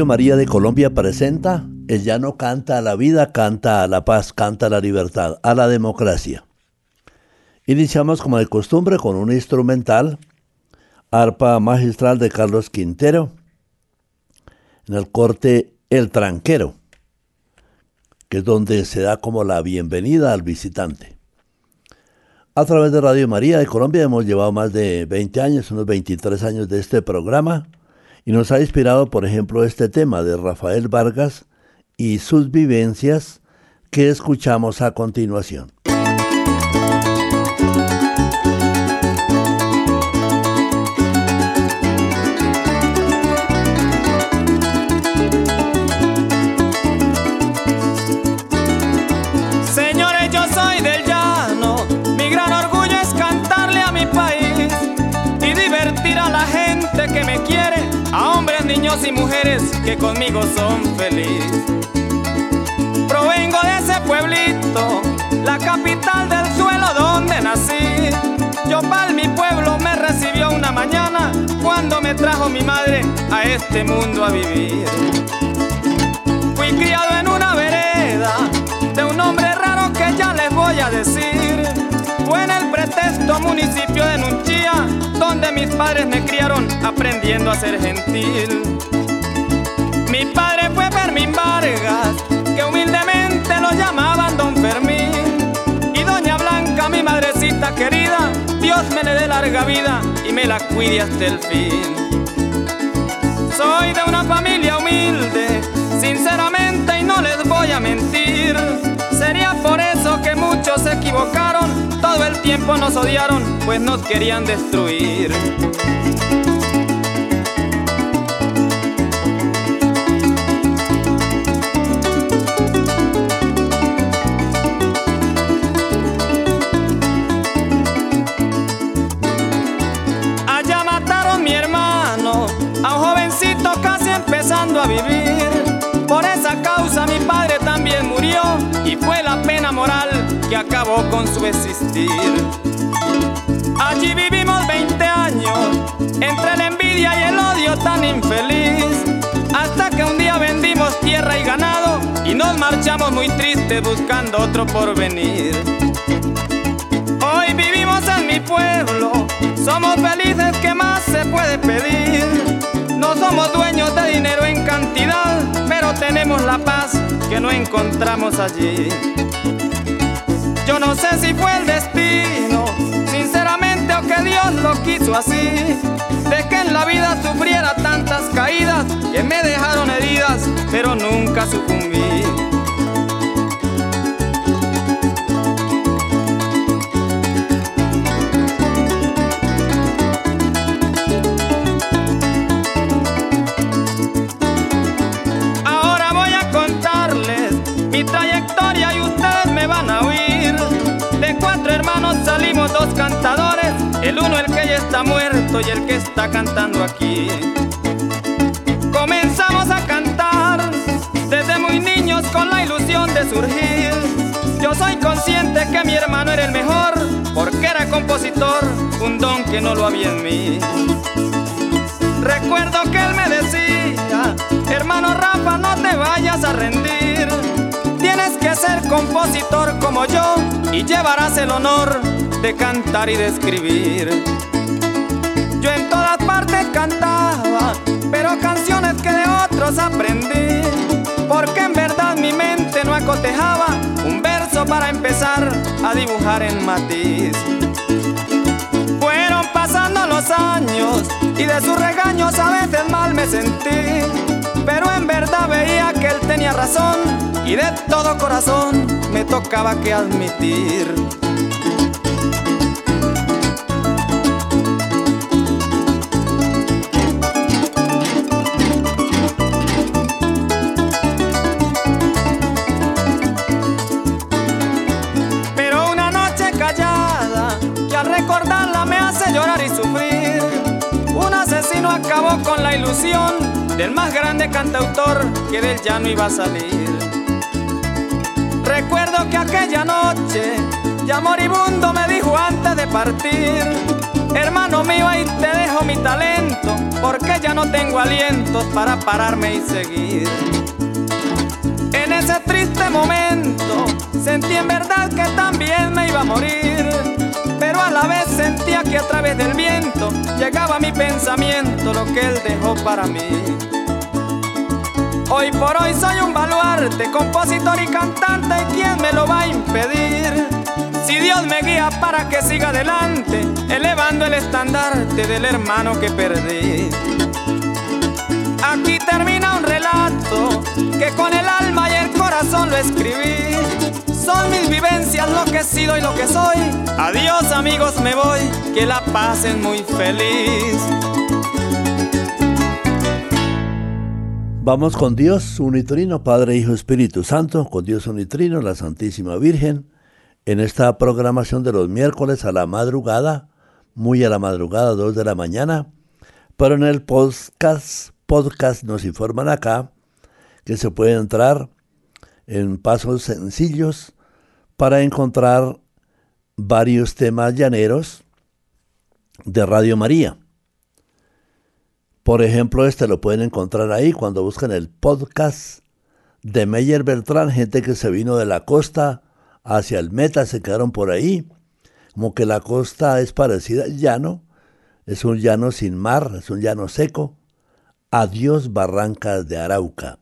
Radio María de Colombia presenta El llano canta a la vida, canta a la paz, canta a la libertad, a la democracia. Iniciamos como de costumbre con un instrumental, arpa magistral de Carlos Quintero, en el corte El Tranquero, que es donde se da como la bienvenida al visitante. A través de Radio María de Colombia hemos llevado más de 20 años, unos 23 años de este programa, y nos ha inspirado, por ejemplo, este tema de Rafael Vargas y sus vivencias que escuchamos a continuación. Y mujeres que conmigo son felices. Provengo de ese pueblito, la capital del suelo donde nací. Yo pal mi pueblo me recibió una mañana cuando me trajo mi madre a este mundo a vivir. Fui criado en una vereda de un hombre raro que ya les voy a decir. Pretexto municipio de Nunchía, donde mis padres me criaron aprendiendo a ser gentil. Mi padre fue Fermín Vargas, que humildemente lo llamaban Don Fermín. Y Doña Blanca, mi madrecita querida, Dios me le dé larga vida y me la cuide hasta el fin. Soy de una familia humilde, sinceramente y no les voy a mentir. Sería por eso que muchos se equivocaron todo el tiempo nos odiaron, pues nos querían destruir. Allá mataron mi hermano, a un jovencito casi empezando a vivir. Por esa causa mi padre también murió y fue la pena moral que acabó con su existir. Allí vivimos 20 años, entre la envidia y el odio tan infeliz, hasta que un día vendimos tierra y ganado y nos marchamos muy tristes buscando otro porvenir. Hoy vivimos en mi pueblo, somos felices, ¿qué más se puede pedir? No somos dueños de dinero en cantidad, pero tenemos la paz que no encontramos allí. Yo no sé si fue el destino, sinceramente, o que Dios lo quiso así. De que en la vida sufriera tantas caídas que me dejaron heridas, pero nunca sucumbí. Salimos dos cantadores, el uno el que ya está muerto y el que está cantando aquí. Comenzamos a cantar desde muy niños con la ilusión de surgir. Yo soy consciente que mi hermano era el mejor, porque era compositor, un don que no lo había en mí. Recuerdo que él me decía, hermano Rafa, no te vayas a rendir. Tienes que ser compositor como yo y llevarás el honor de cantar y de escribir. Yo en todas partes cantaba, pero canciones que de otros aprendí. Porque en verdad mi mente no acotejaba un verso para empezar a dibujar en matiz. Fueron pasando los años y de sus regaños a veces mal me sentí. Pero en verdad veía que él tenía razón y de todo corazón me tocaba que admitir. Pero una noche callada que al recordarla me hace llorar y sufrir. Un asesino acabó con la ilusión del más grande cantautor que del llano iba a salir. Recuerdo que aquella noche ya moribundo me dijo antes de partir, hermano mío ahí te dejo mi talento, porque ya no tengo aliento para pararme y seguir. En ese triste momento sentí en verdad que también me iba a morir, pero a la vez sentía que a través del viento llegaba mi pensamiento lo que él dejó para mí. Hoy por hoy soy un baluarte, compositor y cantante, ¿quién me lo va a impedir? Si Dios me guía para que siga adelante, elevando el estandarte del hermano que perdí. Aquí termina un relato que con el alma y el corazón lo escribí. Son mis vivencias lo que he sido y lo que soy. Adiós amigos, me voy, que la pasen muy feliz. Vamos con Dios unitrino, Padre, Hijo, Espíritu Santo, con Dios unitrino, la Santísima Virgen, en esta programación de los miércoles a la madrugada, muy a la madrugada, 2 de la mañana, pero en el podcast podcast nos informan acá que se puede entrar en pasos sencillos para encontrar varios temas llaneros de Radio María. Por ejemplo, este lo pueden encontrar ahí cuando buscan el podcast de Meyer Beltrán, gente que se vino de la costa hacia el meta, se quedaron por ahí. Como que la costa es parecida al llano, es un llano sin mar, es un llano seco. Adiós Barrancas de Arauca.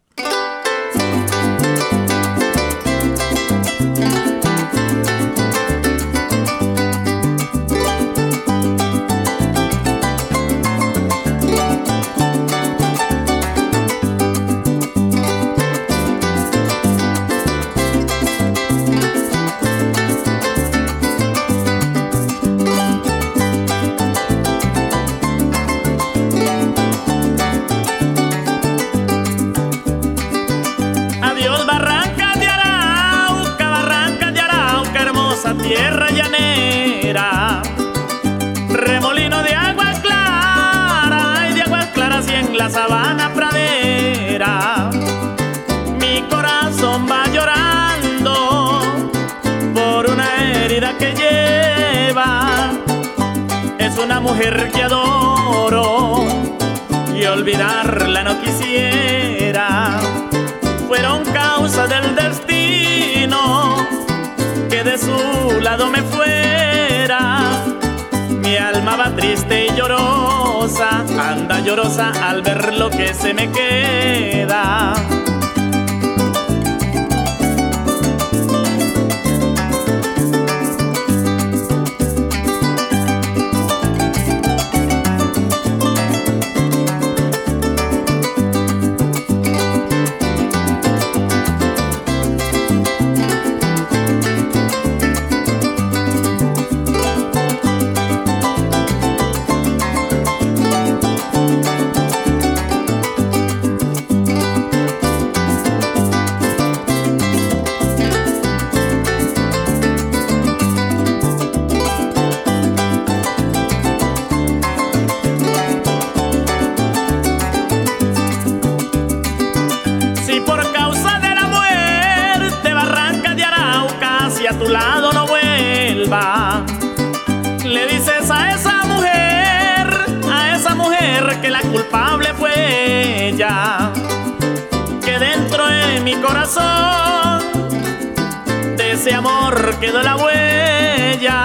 Quedó la huella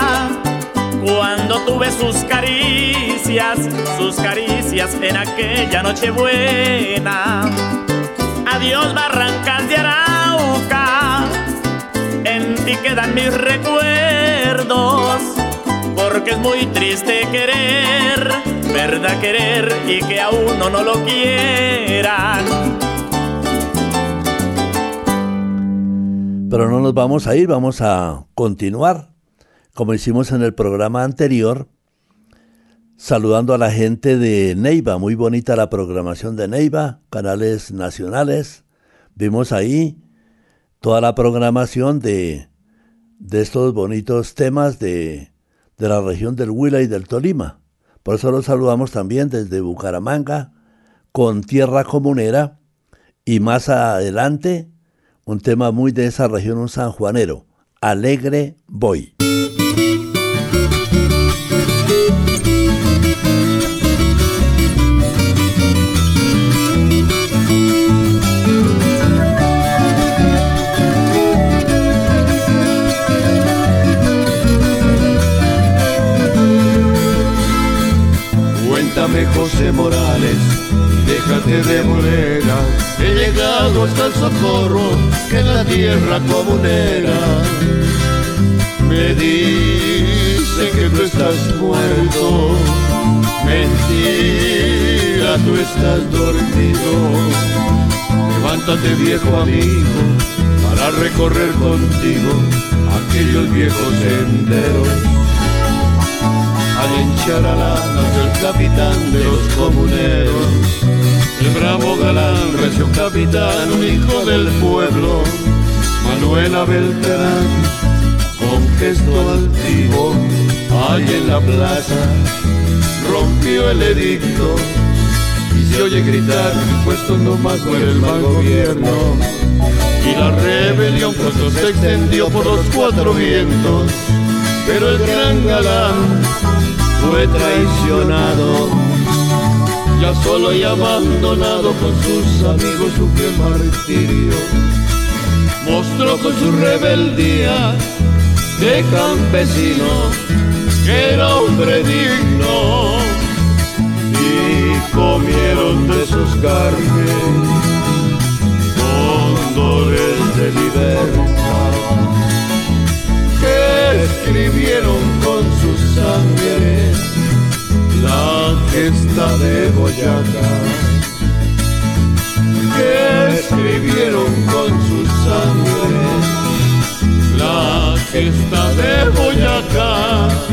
cuando tuve sus caricias, sus caricias en aquella noche buena. Adiós Barrancas de Arauca, en ti quedan mis recuerdos, porque es muy triste querer, verdad querer y que a uno no lo quieran. Pero no nos vamos a ir, vamos a continuar, como hicimos en el programa anterior, saludando a la gente de Neiva. Muy bonita la programación de Neiva, canales nacionales. Vimos ahí toda la programación de, de estos bonitos temas de, de la región del Huila y del Tolima. Por eso los saludamos también desde Bucaramanga, con Tierra Comunera, y más adelante un tema muy de esa región, un sanjuanero, Alegre Voy. José Morales, déjate de morena. He llegado hasta el socorro que la tierra comunera. Me dice que tú estás muerto, mentira, tú estás dormido. Levántate viejo amigo para recorrer contigo aquellos viejos senderos al hinchar alanas el capitán de los comuneros, el bravo galán, recio capitán, un hijo del pueblo, Manuela Beltrán, con gesto altivo, ahí en la plaza, rompió el edicto. Y se oye gritar, puesto no más por el mal gobierno. Y la rebelión pronto se extendió por los cuatro vientos, pero el gran galán fue traicionado, ya solo y abandonado con sus amigos su martirio. Mostró con su rebeldía de campesino que era hombre digno y comieron de sus carnes condores de libertad que escribieron con sus sangre la gesta de Boyacá, que escribieron con su sangre la gesta de Boyacá.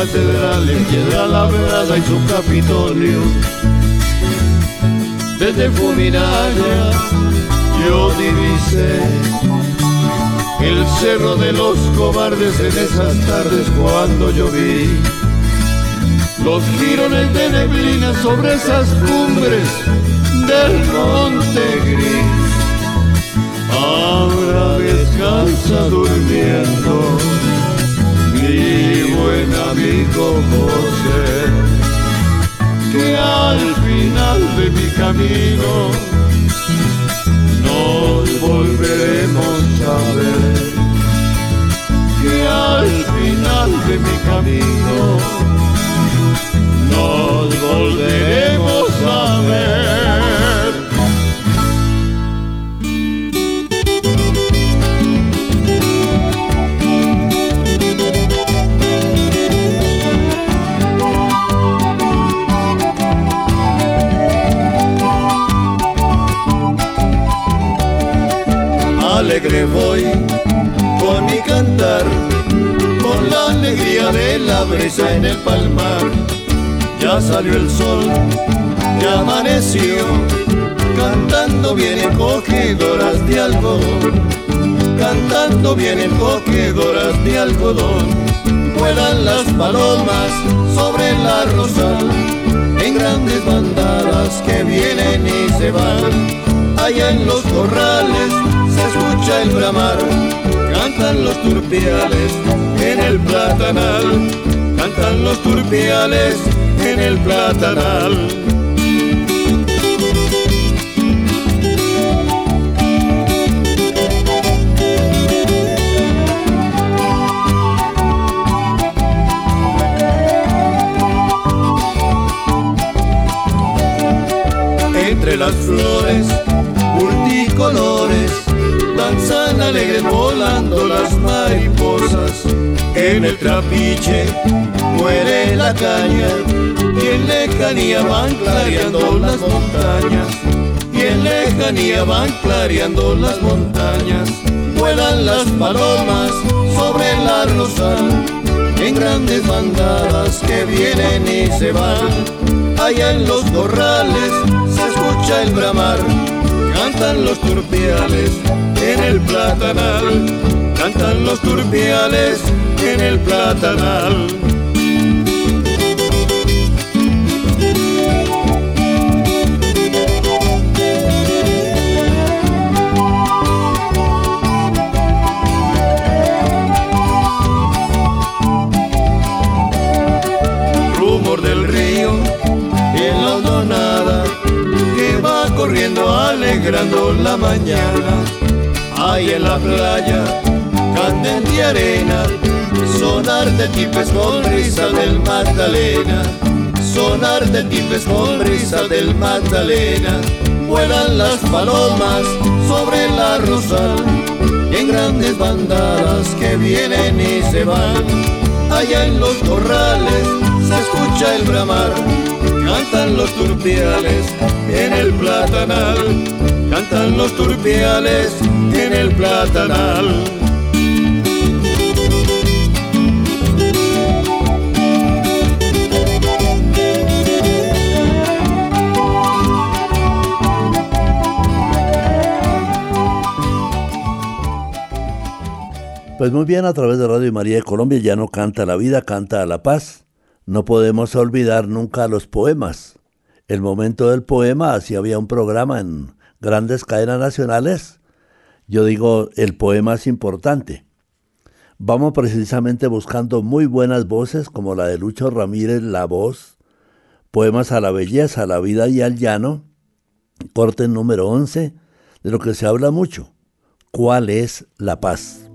Con su catedral en piedra labrada y su capitolio. Desde Fuminaya yo divisé el cerro de los cobardes en esas tardes cuando yo vi los girones de neblina sobre esas cumbres del monte gris ahora descansa durmiendo mi buen amigo José, que al final de mi camino nos volveremos a ver, que al final de mi camino nos volveremos a ver. Con la alegría de la brisa en el palmar. Ya salió el sol, ya amaneció, cantando vienen cogedoras de algodón, cantando vienen cogedoras de algodón. Vuelan las palomas sobre la rosal, en grandes bandadas que vienen y se van, allá en los corrales escucha el bramar, cantan los turpiales en el platanal, cantan los turpiales en el platanal. Entre las flores multicolores danzan alegres volando las mariposas. En el trapiche muere la caña y en lejanía van clareando las montañas. Y en lejanía van clareando las montañas. Vuelan las palomas sobre la rosal en grandes bandadas que vienen y se van. Allá en los corrales se escucha el bramar cantan los turpiales en el platanal, cantan los turpiales en el platanal. Alegrando la mañana. Ahí en la playa, candente arena, sonar de tipes con risa del Magdalena. Sonar de tipes con risa del Magdalena. Vuelan las palomas sobre la rosal, en grandes bandadas que vienen y se van. Allá en los corrales se escucha el bramar cantan los turpiales en el platanal, cantan los turpiales en el platanal. Pues muy bien, a través de Radio María de Colombia ya no canta la vida, canta la paz. No podemos olvidar nunca los poemas. El momento del poema, así había un programa en grandes cadenas nacionales. Yo digo, el poema es importante. Vamos precisamente buscando muy buenas voces como la de Lucho Ramírez, La Voz, Poemas a la Belleza, a la Vida y al Llano, corte número 11, de lo que se habla mucho. ¿Cuál es la paz?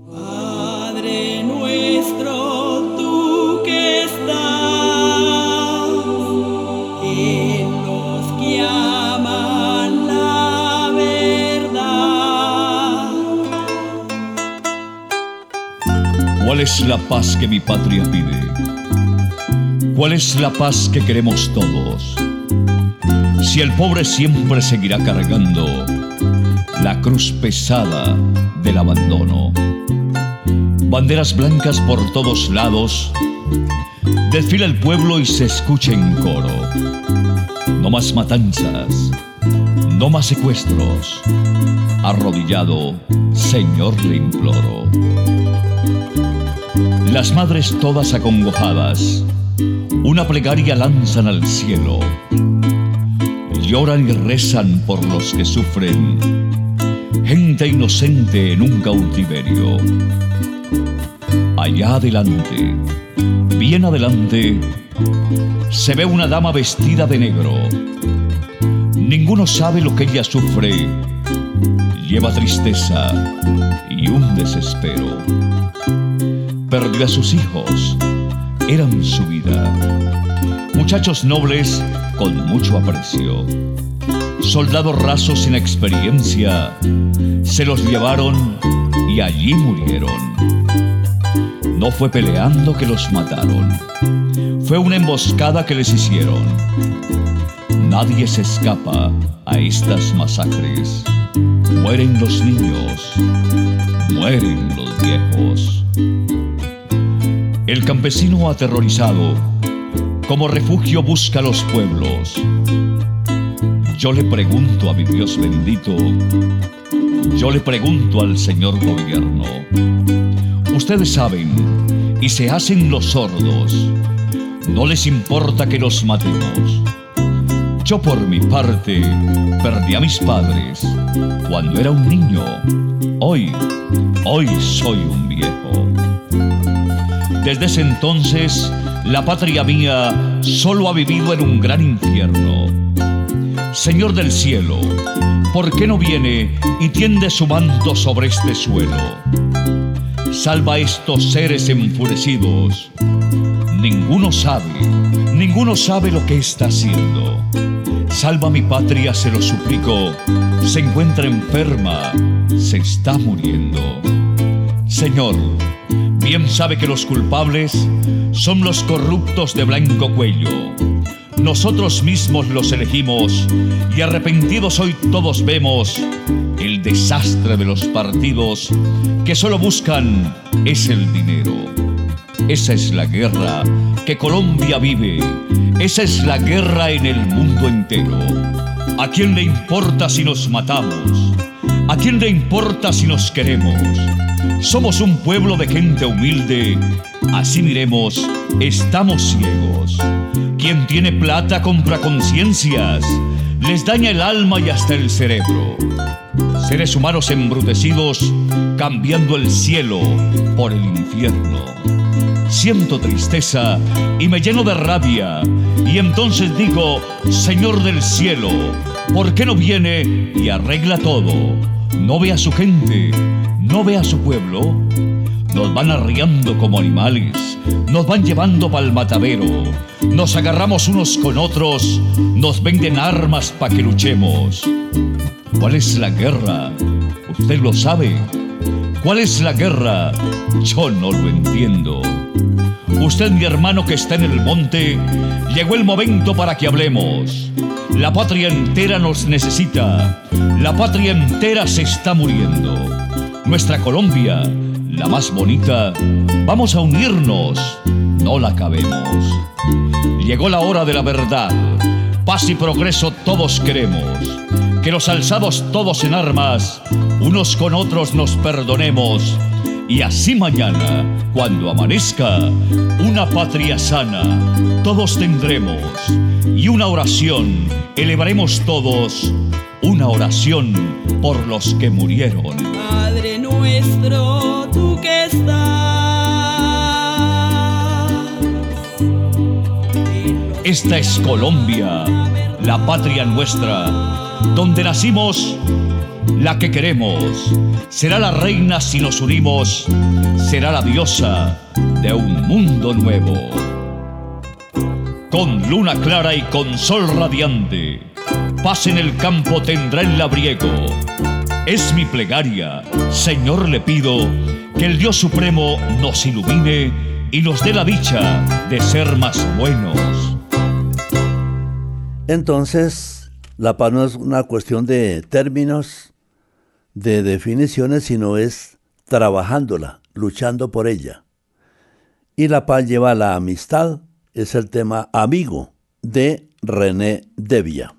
¿Cuál es la paz que mi patria pide? ¿Cuál es la paz que queremos todos? Si el pobre siempre seguirá cargando la cruz pesada del abandono. Banderas blancas por todos lados, desfila el pueblo y se escucha en coro. No más matanzas, no más secuestros. Arrodillado, Señor, le imploro. Las madres todas acongojadas, una plegaria lanzan al cielo. Lloran y rezan por los que sufren, gente inocente en un cautiverio. Allá adelante, bien adelante, se ve una dama vestida de negro. Ninguno sabe lo que ella sufre. Lleva tristeza y un desespero perdió a sus hijos. Eran su vida. Muchachos nobles con mucho aprecio. Soldados rasos sin experiencia se los llevaron y allí murieron. No fue peleando que los mataron. Fue una emboscada que les hicieron. Nadie se escapa a estas masacres. Mueren los niños, mueren los viejos. El campesino aterrorizado, como refugio busca los pueblos. Yo le pregunto a mi Dios bendito, yo le pregunto al Señor gobierno. Ustedes saben y se hacen los sordos. No les importa que los matemos. Yo por mi parte perdí a mis padres cuando era un niño. Hoy, hoy soy un viejo. Desde ese entonces, la patria mía solo ha vivido en un gran infierno. Señor del cielo, ¿por qué no viene y tiende su manto sobre este suelo? Salva a estos seres enfurecidos. Ninguno sabe, ninguno sabe lo que está haciendo. Salva mi patria, se lo suplico. Se encuentra enferma, se está muriendo. Señor, bien sabe que los culpables son los corruptos de blanco cuello. Nosotros mismos los elegimos y arrepentidos hoy todos vemos el desastre de los partidos que solo buscan es el dinero. Esa es la guerra que Colombia vive. Esa es la guerra en el mundo entero. ¿A quién le importa si nos matamos? ¿A quién le importa si nos queremos? Somos un pueblo de gente humilde, así miremos, estamos ciegos. Quien tiene plata compra conciencias, les daña el alma y hasta el cerebro. Seres humanos embrutecidos cambiando el cielo por el infierno. Siento tristeza y me lleno de rabia y entonces digo, Señor del cielo, ¿Por qué no viene y arregla todo? No ve a su gente, no ve a su pueblo. Nos van arriando como animales, nos van llevando pa'l matadero, nos agarramos unos con otros, nos venden armas pa' que luchemos. ¿Cuál es la guerra? ¿Usted lo sabe? ¿Cuál es la guerra? Yo no lo entiendo. Usted, mi hermano que está en el monte, llegó el momento para que hablemos. La patria entera nos necesita. La patria entera se está muriendo. Nuestra Colombia, la más bonita, vamos a unirnos. No la cabemos. Llegó la hora de la verdad. Paz y progreso todos queremos. Que los alzados todos en armas, unos con otros nos perdonemos y así mañana, cuando amanezca, una patria sana, todos tendremos. Y una oración, elevaremos todos, una oración por los que murieron. Padre nuestro, tú que estás. Esta es Colombia, la patria nuestra, donde nacimos la que queremos. Será la reina si nos unimos, será la diosa de un mundo nuevo. Con luna clara y con sol radiante, paz en el campo tendrá el labriego. Es mi plegaria, Señor le pido, que el Dios Supremo nos ilumine y nos dé la dicha de ser más buenos. Entonces, la paz no es una cuestión de términos, de definiciones, sino es trabajándola, luchando por ella. Y la paz lleva a la amistad, es el tema amigo de René Devia.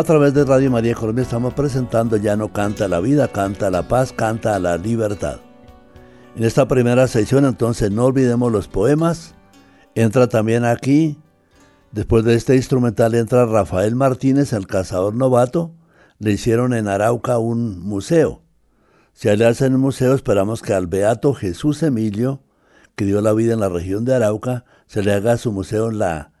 A través de Radio María Colombia estamos presentando Ya no canta la vida, canta la paz, canta la libertad. En esta primera sección entonces no olvidemos los poemas. Entra también aquí, después de este instrumental entra Rafael Martínez, el cazador novato. Le hicieron en Arauca un museo. Si le hacen un museo, esperamos que al beato Jesús Emilio, que dio la vida en la región de Arauca, se le haga su museo en la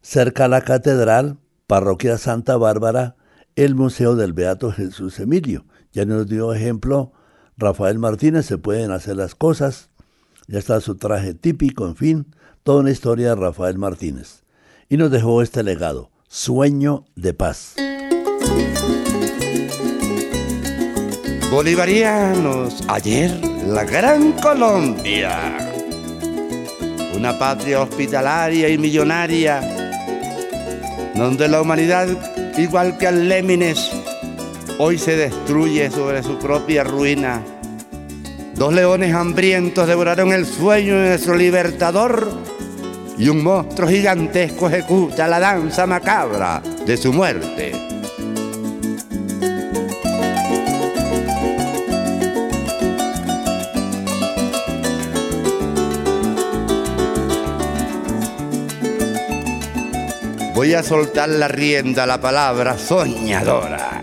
cerca a la catedral Parroquia Santa Bárbara, el Museo del Beato Jesús Emilio. Ya nos dio ejemplo Rafael Martínez, se pueden hacer las cosas, ya está su traje típico, en fin, toda una historia de Rafael Martínez. Y nos dejó este legado, Sueño de Paz. Bolivarianos, ayer la Gran Colombia, una patria hospitalaria y millonaria donde la humanidad, igual que al Lémines, hoy se destruye sobre su propia ruina. Dos leones hambrientos devoraron el sueño de nuestro libertador y un monstruo gigantesco ejecuta la danza macabra de su muerte. Voy a soltar la rienda la palabra soñadora.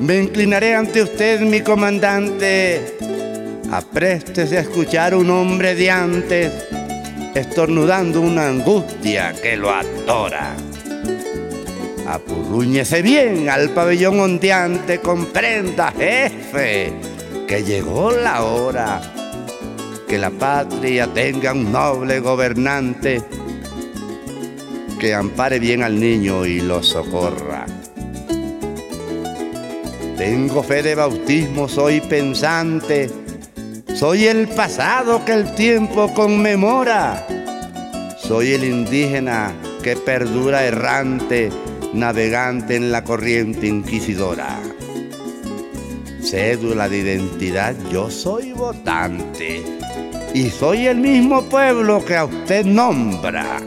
Me inclinaré ante usted, mi comandante. Apréstese a escuchar un hombre de antes, estornudando una angustia que lo atora. Apurrúñese bien al pabellón ondeante, comprenda, jefe, que llegó la hora. Que la patria tenga un noble gobernante que ampare bien al niño y lo socorra. Tengo fe de bautismo, soy pensante, soy el pasado que el tiempo conmemora, soy el indígena que perdura errante, navegante en la corriente inquisidora. Cédula de identidad, yo soy votante y soy el mismo pueblo que a usted nombra.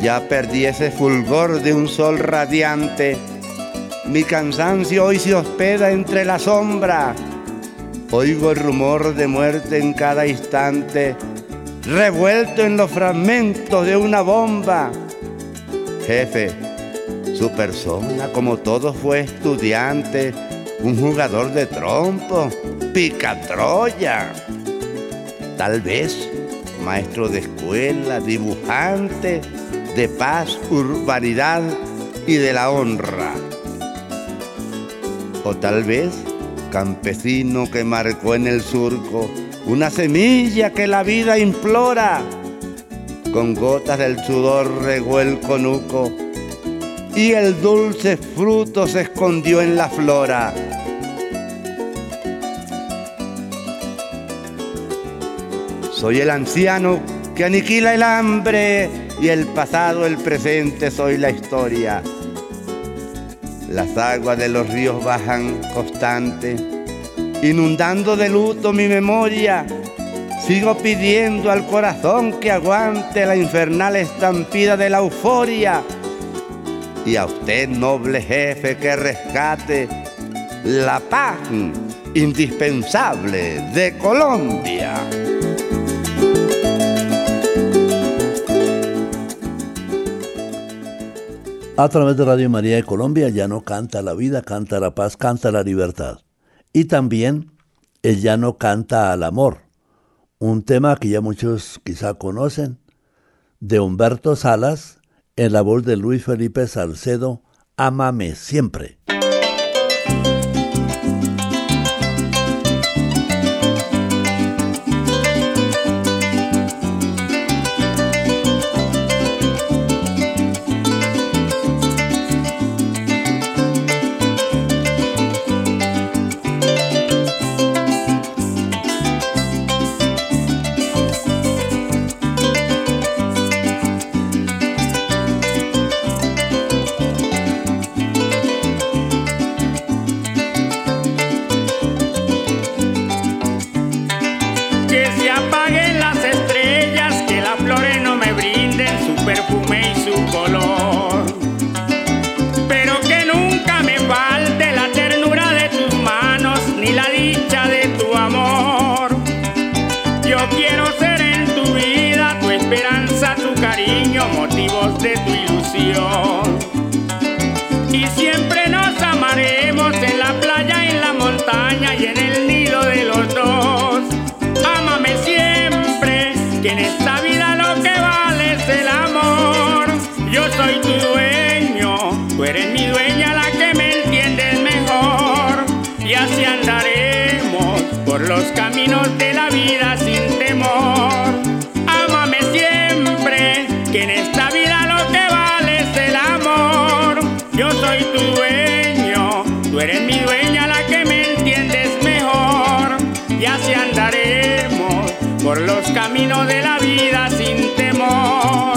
Ya perdí ese fulgor de un sol radiante. Mi cansancio hoy se hospeda entre la sombra. Oigo el rumor de muerte en cada instante, revuelto en los fragmentos de una bomba. Jefe, su persona como todo fue estudiante, un jugador de trompo, picatroya. Tal vez maestro de escuela, dibujante, de paz, urbanidad y de la honra. O tal vez campesino que marcó en el surco una semilla que la vida implora. Con gotas del sudor regó el conuco y el dulce fruto se escondió en la flora. Soy el anciano que aniquila el hambre y el pasado, el presente, soy la historia. Las aguas de los ríos bajan constante, inundando de luto mi memoria. Sigo pidiendo al corazón que aguante la infernal estampida de la euforia. Y a usted, noble jefe, que rescate la paz indispensable de Colombia. A través de Radio María de Colombia ya no canta la vida, canta la paz, canta la libertad. Y también el llano canta al amor. un tema que ya muchos quizá conocen, de Humberto Salas, en la voz de Luis Felipe Salcedo, Ámame siempre. De la vida sin temor.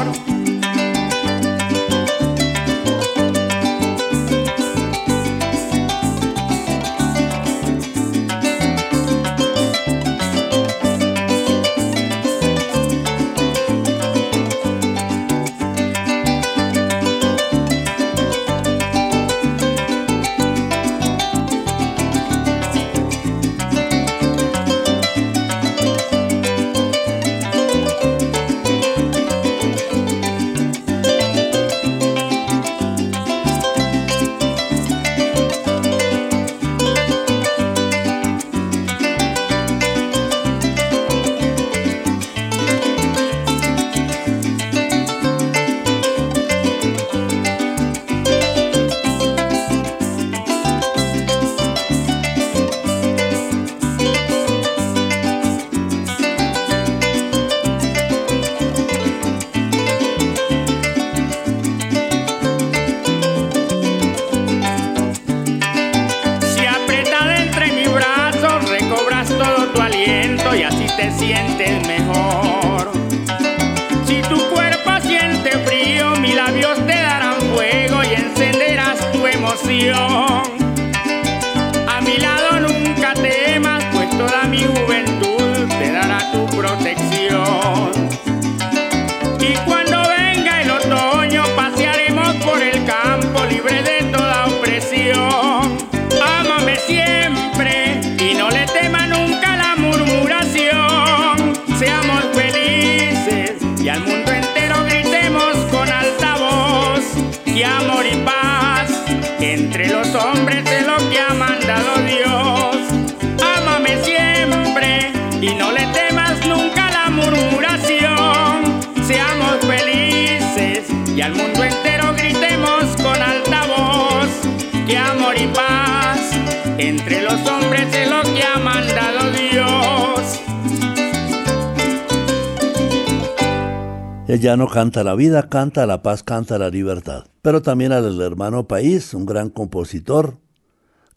Ya no canta la vida, canta la paz, canta la libertad. Pero también al hermano país, un gran compositor,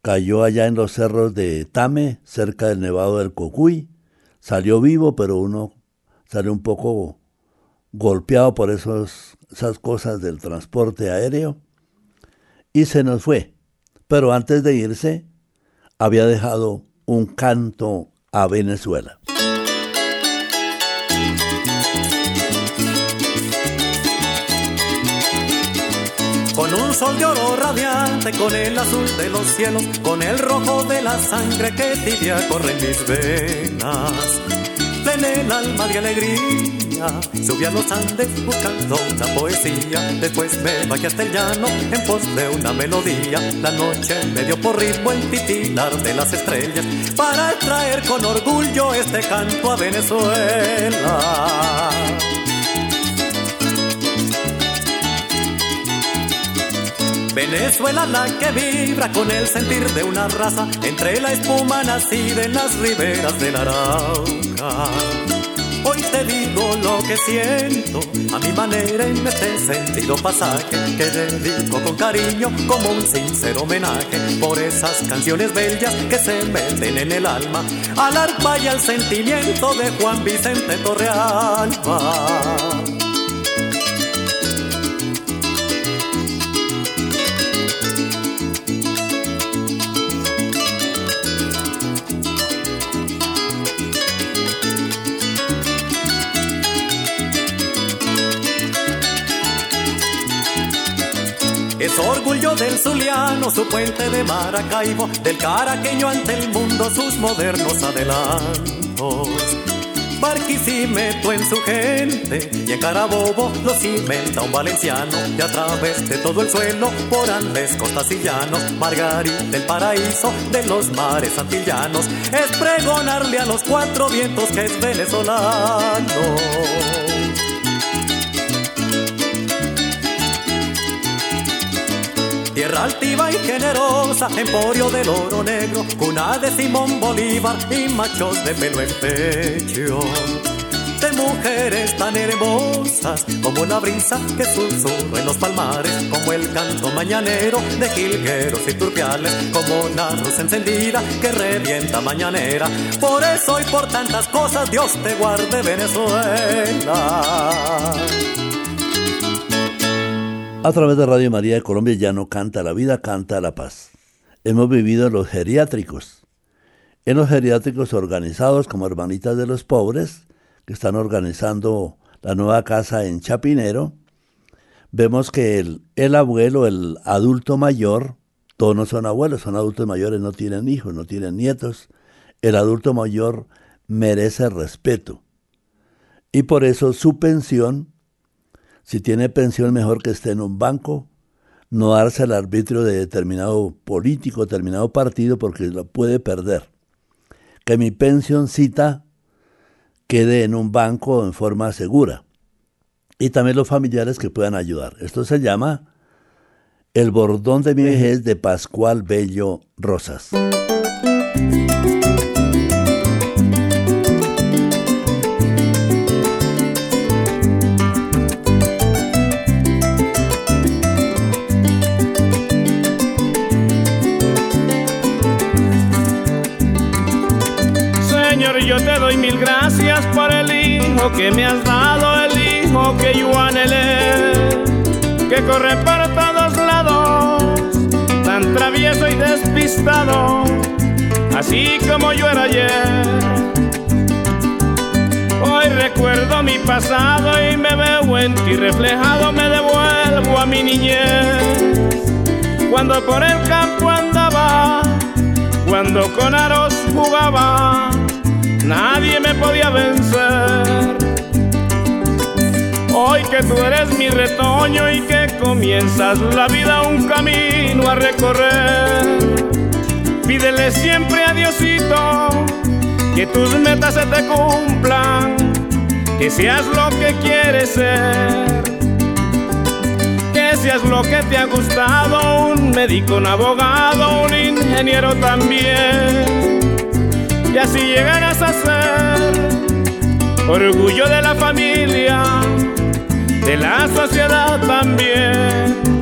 cayó allá en los cerros de Tame, cerca del Nevado del Cocuy. Salió vivo, pero uno salió un poco golpeado por esas cosas del transporte aéreo. Y se nos fue. Pero antes de irse, había dejado un canto a Venezuela. Con un sol de oro radiante, con el azul de los cielos, con el rojo de la sangre que tibia corre en mis venas. En el alma de alegría Subí a los Andes buscando una poesía. Después me bajé hasta el llano en pos de una melodía. La noche me dio por ritmo el titilar de las estrellas para traer con orgullo este canto a Venezuela. Venezuela la que vibra con el sentir de una raza entre la espuma nacida en las riberas del Arauca. Hoy te digo lo que siento, a mi manera en este sentido pasaje que dedico con cariño como un sincero homenaje por esas canciones bellas que se meten en el alma, al arpa y al sentimiento de Juan Vicente Torrealba. Es orgullo del Zuliano, su puente de Maracaibo, del caraqueño ante el mundo, sus modernos adelantos. Barquisimeto en su gente y en Carabobo lo cimenta un valenciano y a través de todo el suelo por Andes, costas y Margarita el paraíso de los mares antillanos es pregonarle a los cuatro vientos que es venezolano. Tierra altiva y generosa, emporio del oro negro, cuna de Simón Bolívar y machos de pelo en pecho. De mujeres tan hermosas como la brisa que susurra en los palmares, como el canto mañanero de jilgueros y turpiales, como una luz encendida que revienta mañanera. Por eso y por tantas cosas Dios te guarde Venezuela. A través de Radio María de Colombia ya no canta la vida, canta la paz. Hemos vivido en los geriátricos. En los geriátricos organizados como Hermanitas de los Pobres, que están organizando la nueva casa en Chapinero, vemos que el, el abuelo, el adulto mayor, todos no son abuelos, son adultos mayores, no tienen hijos, no tienen nietos. El adulto mayor merece respeto. Y por eso su pensión si tiene pensión, mejor que esté en un banco, no darse al arbitrio de determinado político, determinado partido, porque lo puede perder. Que mi pensioncita quede en un banco en forma segura. Y también los familiares que puedan ayudar. Esto se llama El bordón de mi vejez de Pascual Bello Rosas. Doy mil gracias por el hijo que me has dado, el hijo que yo anhelé, que corre por todos lados, tan travieso y despistado, así como yo era ayer. Hoy recuerdo mi pasado y me veo en ti reflejado, me devuelvo a mi niñez, cuando por el campo andaba, cuando con aros jugaba nadie me podía vencer. Hoy que tú eres mi retoño y que comienzas la vida un camino a recorrer, pídele siempre a Diosito que tus metas se te cumplan, que seas lo que quieres ser, que seas lo que te ha gustado, un médico, un abogado, un ingeniero también y así llegarás a ser orgullo de la familia, de la sociedad también.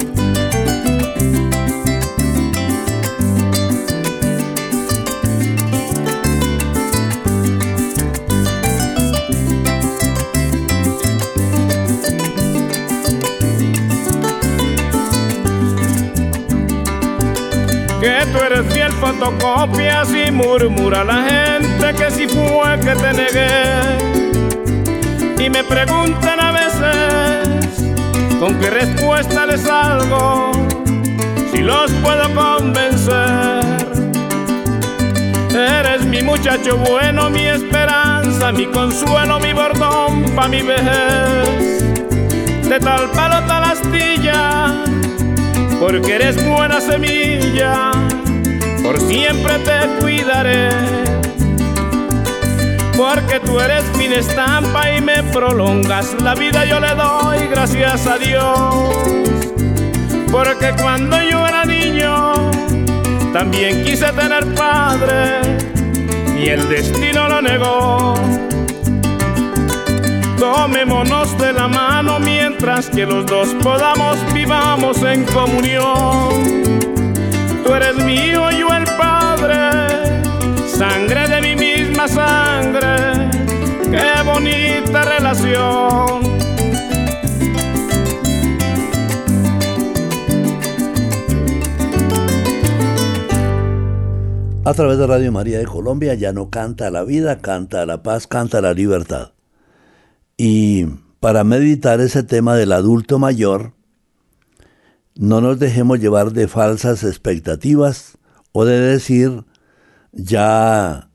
Que tú eres fiel fotocopias y murmura la gente que si fue que te negué. Y me preguntan a veces con qué respuesta les salgo, si los puedo convencer. Eres mi muchacho bueno, mi esperanza mi consuelo, mi bordón pa' mi vejez. De tal palo, tal astilla, porque eres buena semilla, por siempre te cuidaré. Porque tú eres mi estampa y me prolongas la vida, yo le doy gracias a Dios. Porque cuando yo era niño, también quise tener padre y el destino lo negó. Tomémonos de la mano mientras que los dos podamos vivamos en comunión. Tú eres mío, yo el Padre, sangre de mi misma sangre, qué bonita relación. A través de Radio María de Colombia ya no canta la vida, canta la paz, canta la libertad. Y para meditar ese tema del adulto mayor, no nos dejemos llevar de falsas expectativas o de decir ya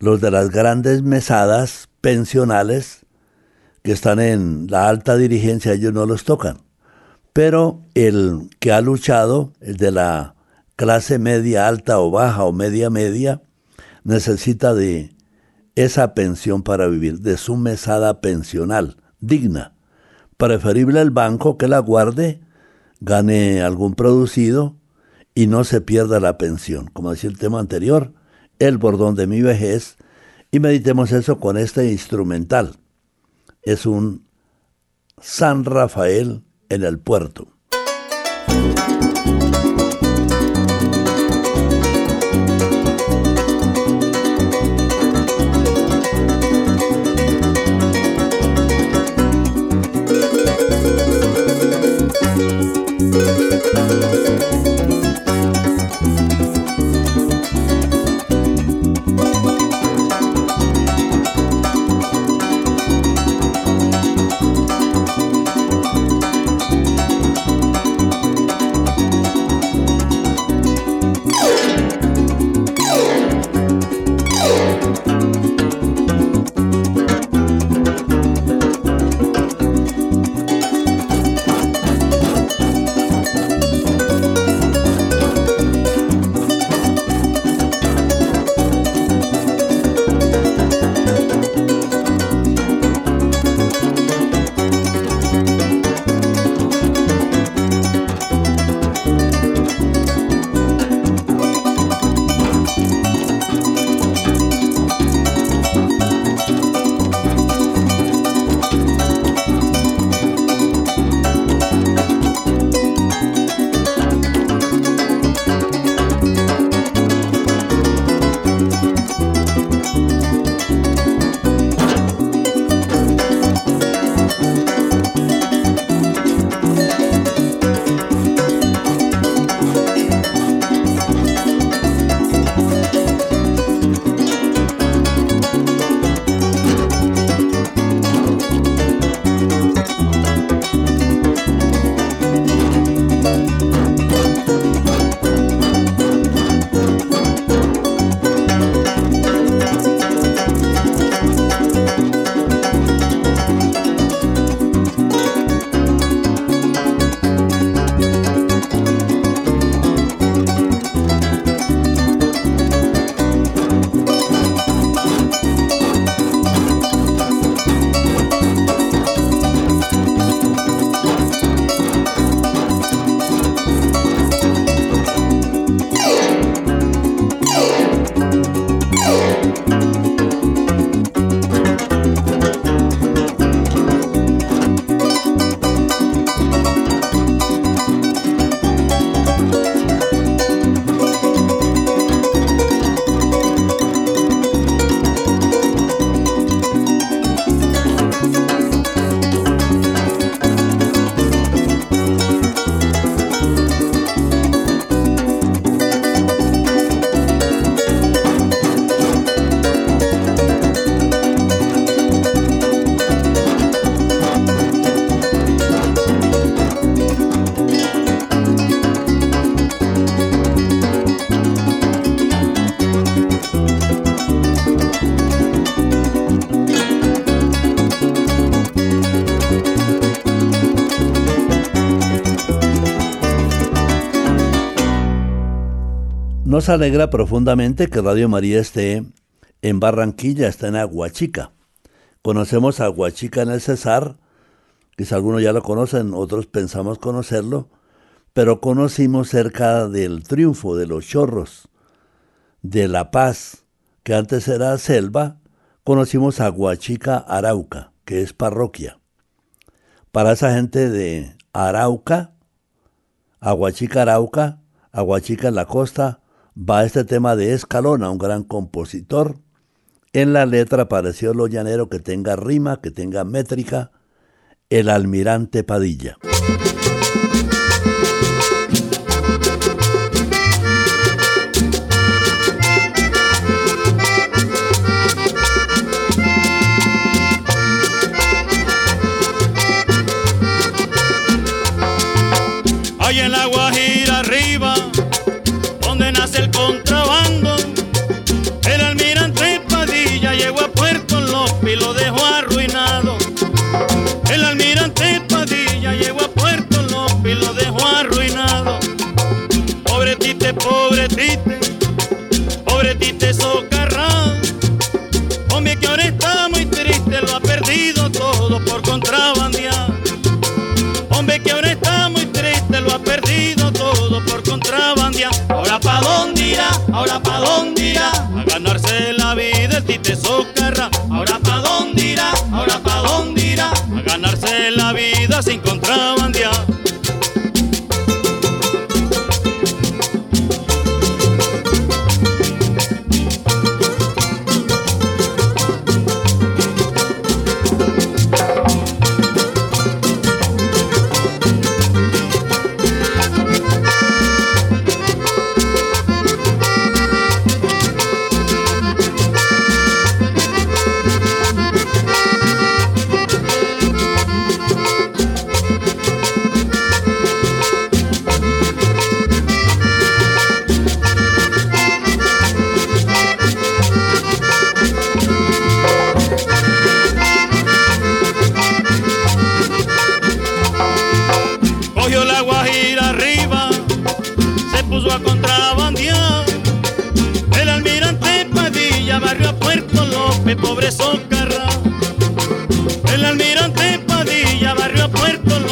los de las grandes mesadas pensionales que están en la alta dirigencia, ellos no los tocan. Pero el que ha luchado, el de la clase media alta o baja o media media, necesita de esa pensión para vivir, de su mesada pensional, digna. Preferible el banco que la guarde, gane algún producido y no se pierda la pensión. Como decía el tema anterior, el bordón de mi vejez, y meditemos eso con este instrumental. Es un San Rafael en el puerto. Alegra profundamente que Radio María esté en Barranquilla, está en Aguachica. Conocemos a Aguachica en el Cesar, quizá algunos ya lo conocen, otros pensamos conocerlo, pero conocimos cerca del triunfo de los chorros, de La Paz, que antes era selva, conocimos a Aguachica Arauca, que es parroquia. Para esa gente de Arauca, Aguachica Arauca, Aguachica en la costa, va este tema de Escalona, un gran compositor. En la letra pareció lo llanero que tenga rima, que tenga métrica, el almirante Padilla. A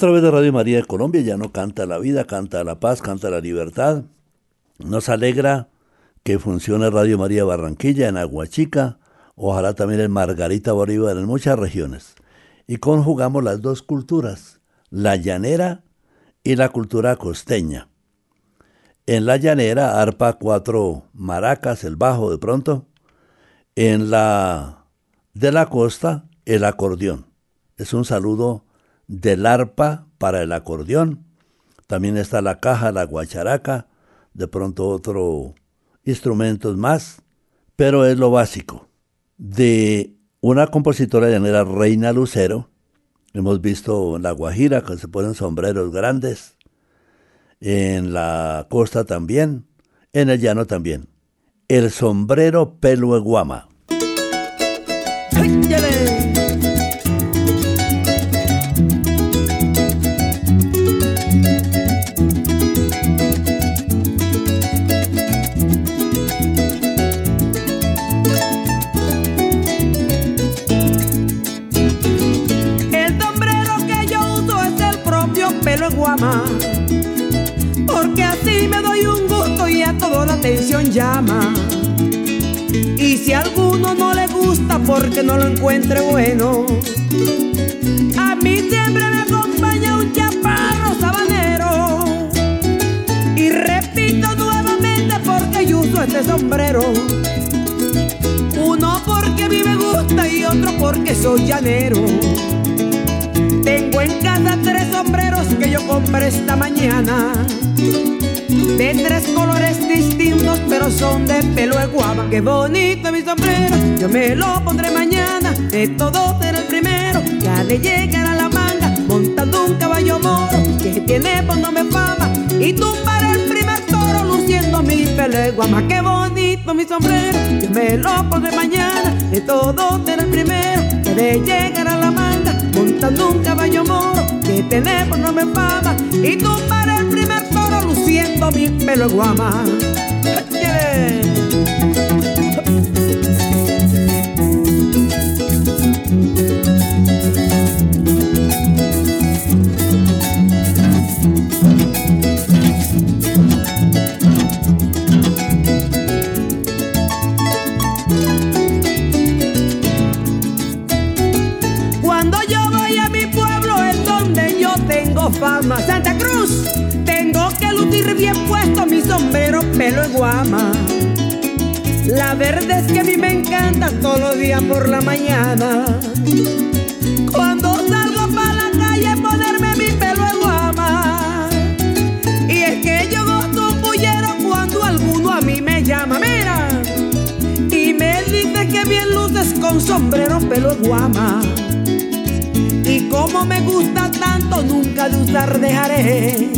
través de Radio María de Colombia ya no canta la vida, canta la paz, canta la libertad. Nos alegra que funcione Radio María Barranquilla en Aguachica, ojalá también en Margarita Bolívar, en muchas regiones. Y conjugamos las dos culturas, la llanera y la cultura costeña. En la llanera, arpa cuatro maracas, el bajo de pronto. En la de la costa, el acordeón. Es un saludo del arpa para el acordeón. También está la caja, la guacharaca, de pronto otro instrumentos más, pero es lo básico. De una compositora llanera, Reina Lucero, hemos visto La Guajira que se ponen sombreros grandes, en la costa también, en el llano también. El sombrero pelo de guama. porque así me doy un gusto y a toda la atención llama. Y si a alguno no le gusta porque no lo encuentre bueno, a mí siempre me acompaña un chaparro sabanero. Y repito nuevamente porque yo uso este sombrero. Uno porque a mí me gusta soy llanero. Tengo en casa tres sombreros que yo compré esta mañana. De tres colores distintos, pero son de pelo de guava. Qué bonito mi sombrero, yo me lo pondré mañana. De todos será el primero ha de llegar a la manga, montando un caballo moro que tiene por nombre fama. Y tú para el primer toro luciendo mi pelo guama. Qué bonito mi sombrero, yo me lo pondré mañana. De todos será el primero ha de llegar a la manga, montando un caballo moro que tiene por nombre fama. Y para el primer toro luciendo mi pelo guama. La verdad es que a mí me encanta todos los días por la mañana. Cuando salgo para la calle ponerme mi pelo de guama. Y es que yo gozo un bullero cuando alguno a mí me llama. Mira, y me dice que bien luces con sombrero pelo de guama. Y como me gusta tanto, nunca de usar dejaré.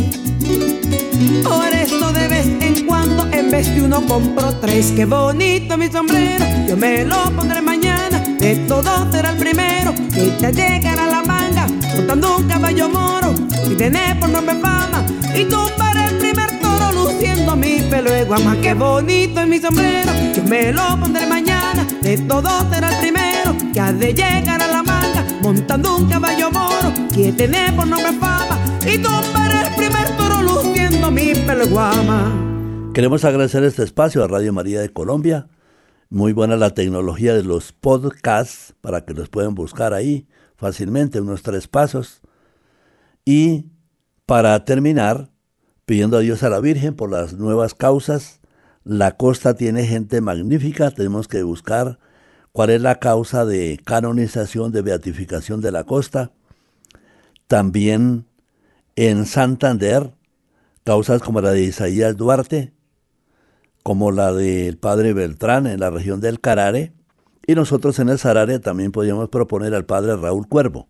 Vez uno compro tres. Qué bonito mi sombrero, yo me lo pondré mañana. De todo será el primero que te llegará la manga, montando un caballo moro. Y tener por nombre fama, y para el primer toro luciendo mi pelo de guama. Qué bonito es mi sombrero, yo me lo pondré mañana. De todo será el primero que ha de llegar a la manga, montando un caballo moro. Que tiene por nombre fama, y para el primer toro luciendo mi pelo de guama. Queremos agradecer este espacio a Radio María de Colombia. Muy buena la tecnología de los podcasts para que los puedan buscar ahí fácilmente, unos tres pasos. Y para terminar, pidiendo a Dios a la Virgen por las nuevas causas. La costa tiene gente magnífica, tenemos que buscar cuál es la causa de canonización, de beatificación de la costa. También en Santander, causas como la de Isaías Duarte, como la del padre Beltrán en la región del Carare, y nosotros en el Sarare también podíamos proponer al padre Raúl Cuervo.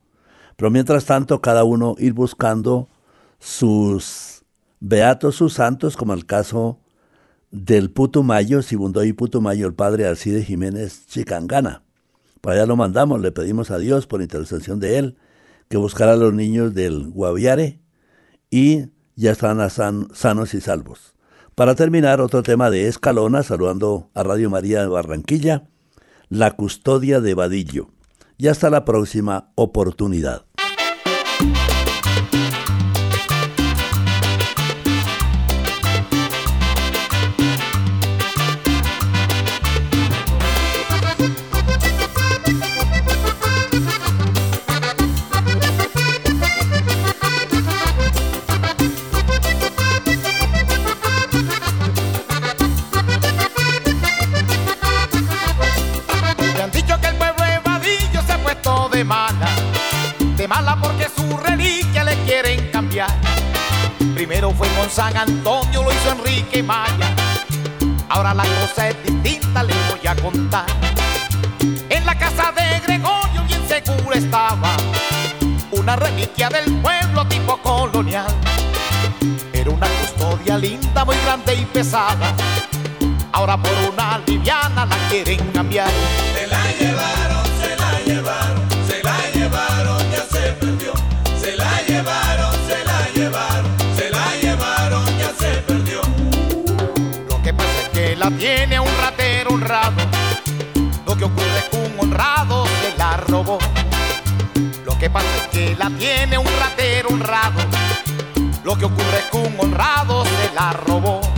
Pero mientras tanto, cada uno ir buscando sus beatos, sus santos, como el caso del Putumayo, Sibundoy Putumayo, el padre Alcide Jiménez Chicangana. Para allá lo mandamos, le pedimos a Dios por intercesión de él que buscara a los niños del Guaviare y ya están san, sanos y salvos. Para terminar, otro tema de Escalona, saludando a Radio María de Barranquilla, la custodia de Vadillo. Y hasta la próxima oportunidad. San Antonio, lo hizo Enrique Maya. Ahora la cosa es distinta, le voy a contar. En la casa de Gregorio bien seguro estaba una reliquia del pueblo tipo colonial. Era una custodia linda, muy grande y pesada. Ahora por una liviana la quieren cambiar. Tiene un ratero honrado. Lo que ocurre es que un honrado se la robó. Lo que pasa es que la tiene un ratero honrado. Lo que ocurre es que un honrado se la robó.